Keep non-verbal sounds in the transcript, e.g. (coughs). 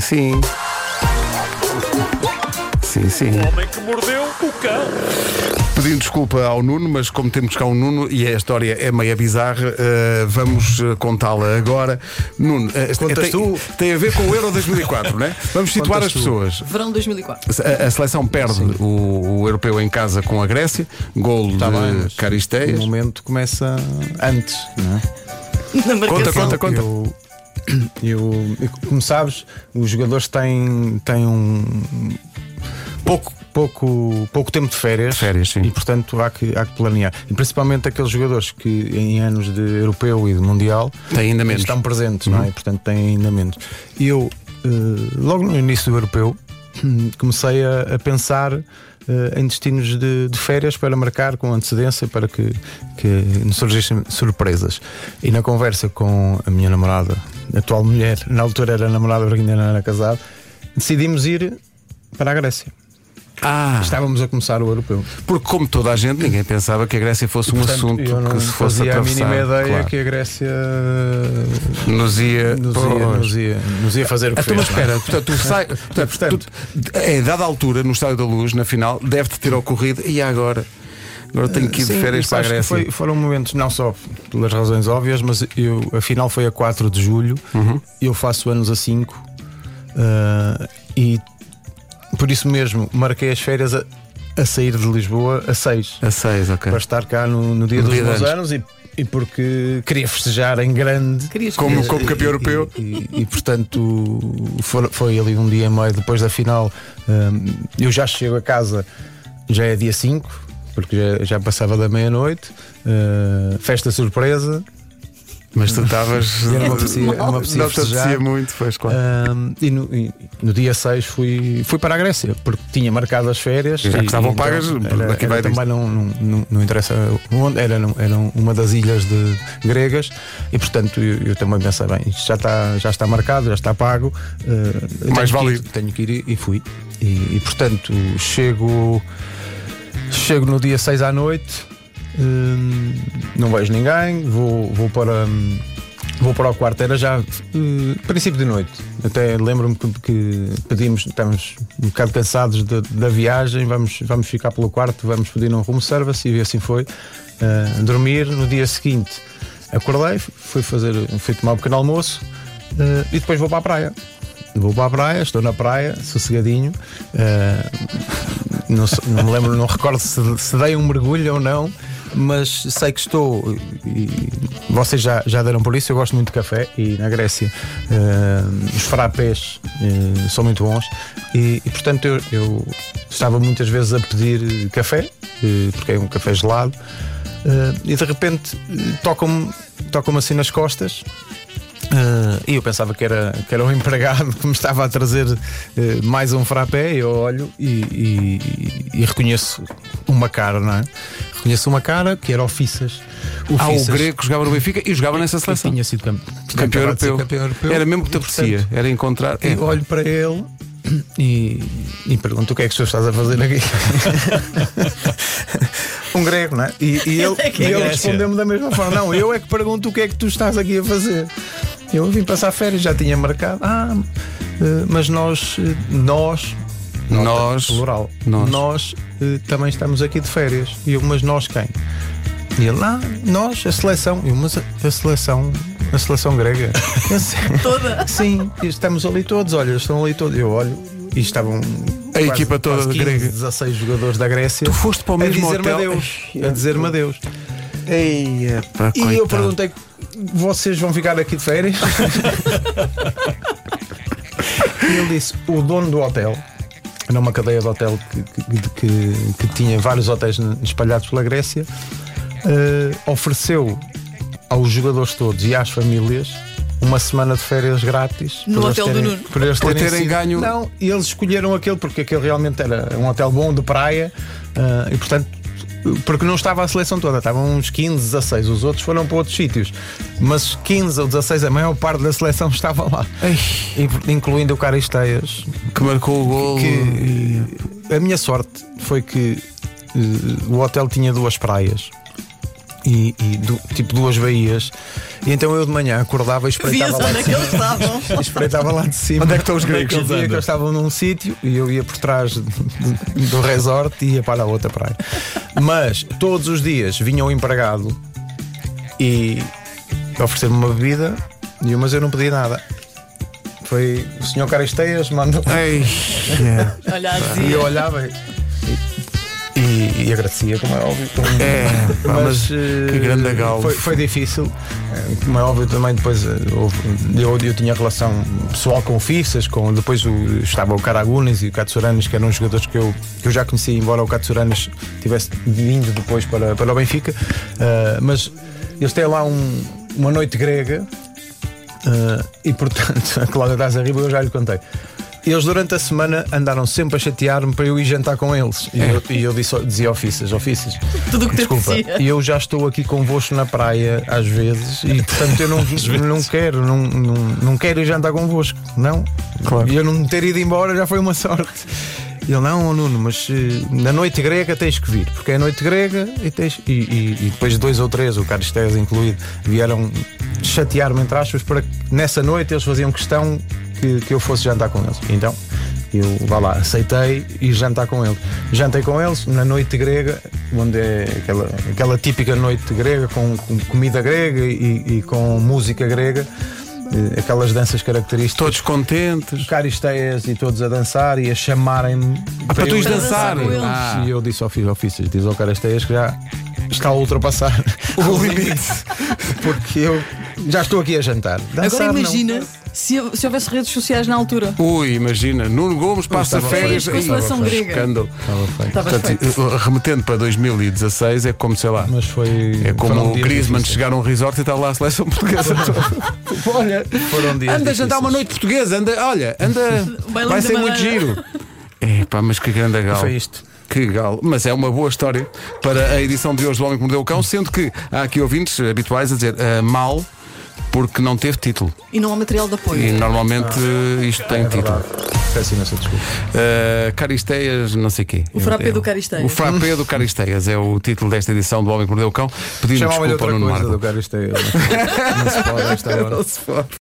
Sim, sim. Sim, sim. O homem que mordeu o cão. Pedindo desculpa ao Nuno, mas como temos cá um Nuno e a história é meia bizarra, eh, vamos eh, contá-la agora. Nuno, eh, Contas tem, tu? tem a ver com o Euro 2004, não é? Vamos situar Contas as tu. pessoas. Verão 2004. A, a seleção perde o, o europeu em casa com a Grécia, gol Tá de mas Caristeias. O momento começa antes, não é? Na marcação. Conta, conta. Eu, eu, (coughs) eu- como sabes, os jogadores têm, têm um pouco, pouco, pouco tempo de férias, Férias, sim. e portanto há que, há que planear. E principalmente aqueles jogadores que em anos de europeu e de mundial Tem ainda menos. Uhum. estão presentes, não é? E, portanto têm ainda menos. E eu, eh, logo no início do europeu, (coughs) comecei a, a pensar eh, em destinos de, de férias para marcar com antecedência para que, que nos surgissem surpresas. E na conversa com a minha namorada, atual mulher, na altura era namorada porque ainda não era casado, decidimos ir para a Grécia. Ah, Estávamos a começar o europeu. porque como toda a gente, ninguém pensava que a Grécia fosse um Portanto, assunto eu não que se fosse fazia a mínima ideia claro. que a Grécia nos ia. nos ia, nos ia, nos ia fazer o que Então, mas fez, não é? espera, portanto, tu sai, (laughs) portanto, Portanto. tu- é dada altura, no Estádio da Luz, na final, deve-te ter ocorrido, e agora? Agora tenho que ir de férias para a Grécia. foi- foram momentos, não só pelas razões óbvias, mas eu, a final foi a 4 de julho, Uhum. eu faço anos a 5 ah, e por isso mesmo marquei as férias a, a sair de Lisboa a 6 A seis, ok. para estar cá no, no dia No dos dia meus anos. anos e, e porque queria festejar em grande. Querias Como, como campeão europeu. E, e- e, portanto foi, foi ali um dia e meio depois da final. hum, eu já chego a casa, já é dia 5, porque já, já passava da meia-noite. uh, festa surpresa. Mas tu estavas. (laughs) E não não Não te apetecia muito, pois claro. Hum, e, no, e no dia 6 fui, fui para a Grécia, porque tinha marcado as férias. Já que e- estavam e então pagas, era, daqui era vai disto. também não, não, não, interessa onde, era, era uma das ilhas de gregas, e portanto eu, eu também pensei, bem, isto já está, já está marcado, já está pago. uh, Mais tenho que vale ir, ir. Tenho que ir e- e fui. E, e, portanto chego, chego no dia 6 à noite, hum, não vejo ninguém, vou, vou para. hum, Vou para o quarto, era já eh, princípio de noite. Até lembro-me que, que pedimos, estamos um bocado cansados da- da viagem, vamos, vamos ficar pelo quarto, vamos pedir um room service e assim foi. Eh, dormir no dia seguinte, acordei, fui fazer, fui tomar um pequeno almoço eh, e depois vou para a praia. Vou para a praia, estou na praia, sossegadinho. eh, não, não me lembro, não recordo se, se dei um mergulho ou não, mas sei que estou. E vocês já, já deram por isso. Eu gosto muito de café e na Grécia eh, os frappés eh, são muito bons. E, e, portanto eu, eu estava muitas vezes a pedir café, eh, porque é um café gelado, e de repente tocam-me tocam assim nas costas. Ah, e eu pensava que era, que era um (laughs) empregado que me estava a trazer eh, mais um frappé. Eu olho e, e- e reconheço uma cara, não é? Reconheço uma cara que era o Fissas. O Ah, o grego que jogava no Benfica e jogava nessa seleção. tinha sido cam- Campeão ser europeu. campeão europeu. Era mesmo que te aprecia, era encontrar. É, eu olho para ele e, e pergunto o que é que o senhor estás a fazer aqui. (laughs) um grego, não é? E, e ele, é é ele Grécia. respondeu-me da mesma forma: Não, eu é que pergunto o que é que tu estás aqui a fazer. Eu vim passar férias, já tinha marcado. Ah, eh, mas nós, eh, nós, Nós. plural, Nós. nós, eh, também estamos aqui de férias. E eu, mas nós quem? E ele, ah, nós, a seleção. Eu, mas a, a seleção, a seleção grega. (laughs) Eu, "Sim." Toda. Sim, estamos ali todos, olha, estão ali todos. Eu olho e estavam A equipa toda quase grega. 16 jogadores da Grécia. Tu foste para o a mesmo dizer-me hotel? adeus. A dizer-me adeus. E eu coitado. perguntei: vocês vão ficar aqui de férias? e (laughs) ele disse: o dono do hotel. Era uma cadeia de hotel que, que, que- que tinha vários hotéis espalhados pela Grécia. eh, ofereceu aos jogadores todos e às famílias uma semana de férias grátis No hotel do terem- Nuno. por eles Por terem, terem sido- ganho- Não, e eles escolheram aquele porque aquele realmente era um hotel bom de praia ah, e portanto porque não estava a seleção toda, estavam uns 15, 16, os outros foram para outros sítios, mas 15 ou 16, a maior parte da seleção (laughs) estava lá, incluindo o Caristeias. que marcou o gol. Que a minha sorte foi que eh, o hotel tinha duas praias e, e du- tipo duas baías. E então eu de manhã acordava e Vias espreitava lá onde de é cima. estavam. (laughs) Espreitava lá de cima. Onde é que estão os Onde gregos? eu via que eles estavam num sítio e eu ia por trás do, do resort e ia para a outra praia. Mas todos os dias vinha o empregado e oferecer-me uma bebida, e eu, mas eu não pedi nada. Foi o senhor Caristeias mandou. Ei, (laughs) é. Olha, E eu olhava e, agradecia, como é óbvio. como- É, pá, mas eh, que grande galo. Foi, foi difícil. Eh, Como é óbvio, também depois eh, eu, eu tinha relação pessoal com o Fissas, com, depois o, estava o Caragunes e o Katsuranes, que eram jogadores que eu, que eu já conhecia, embora o Katsuranes tivesse vindo depois para, para o Benfica. Eh, mas eles têm lá um- uma noite grega eh, e, portanto, (laughs) a Cláudia Taz Arriba eu já lhe contei. Eles durante a semana andaram sempre a chatear-me para eu ir jantar com eles. E eu, e eu disse, dizia ao Fissas, Tudo o que Desculpa, e eu já estou aqui convosco na praia às vezes e portanto eu não, (laughs) não quero, não, não, não quero ir jantar convosco, não. Claro. E eu não ter ido embora já foi uma (laughs) sorte. E ele, não, oh, Nuno, mas eh, na noite grega tens que vir, porque é noite grega e tens. E, e- e depois dois ou três, o Caristeias incluído, vieram chatear-me entre aspas para que nessa noite eles faziam questão que, que eu fosse jantar com eles. Então eu vá lá, aceitei e jantar com eles. Jantei com eles na noite grega, onde é aquela, aquela típica noite grega, com, com comida grega e, e com música grega, eh, aquelas danças características. todos contentes. Caristeias e todos a dançar e a chamarem-me Ah, para tu ires dançar. Ah. E eu disse ao filho, ao Fícias, diz ao Caristeias que já está a ultrapassar O (laughs) limite. porque eu já estou aqui a jantar. Dançar, Agora imagina se, se houvesse redes sociais na altura. Ui, imagina, Nuno Gomes passa estava férias. feito. Com a Ih, seleção grega. Escândalo. Estava. Estavas Portanto, feito. remetendo para 2016, é como, sei lá, Mas foi. é como foram o dias Griezmann difíceis. chegar a um resort e está lá a seleção portuguesa. (laughs) olha, Foram dias anda a jantar uma noite portuguesa, anda, olha, anda, (laughs) vai da ser muito Madeira. giro. É pá, mas que grande galo. Foi isto. Que galo. Mas é uma boa história para a edição de hoje do Homem que Mordeu o Cão, sendo que há aqui ouvintes habituais a dizer ah, mal porque não teve título. E não há material de apoio. E normalmente eh, isto tem É título. Peço imensa desculpa. Uh, Caristeias, não sei quê. O frappé É- do Caristeias. O frappé do Caristeias é o título desta edição do Homem que Mordeu o Cão. Pedindo Chamava-lhe desculpa ao Nuno Marco. do Caristeias. Não se pode hora. Não se pode.